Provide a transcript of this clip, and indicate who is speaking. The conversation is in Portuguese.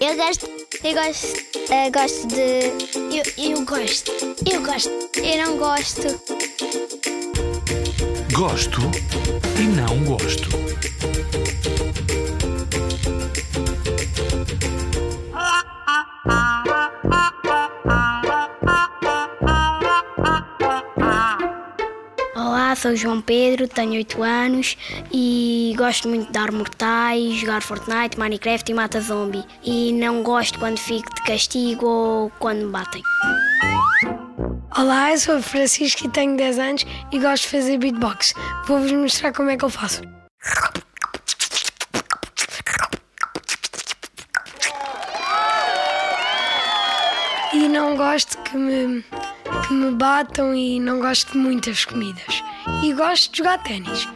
Speaker 1: Eu gosto. Eu gosto. Eu gosto de. Eu, eu gosto. Eu gosto. Eu não gosto.
Speaker 2: Gosto e não gosto.
Speaker 3: Sou João Pedro, tenho 8 anos e gosto muito de dar mortais, jogar Fortnite, Minecraft e mata zombie. E não gosto quando fico de castigo ou quando me batem.
Speaker 4: Olá, eu sou Francisco e tenho 10 anos e gosto de fazer beatbox. Vou-vos mostrar como é que eu faço. E não gosto que me, que me batam e não gosto de muitas comidas. E gosto de jogar ténis.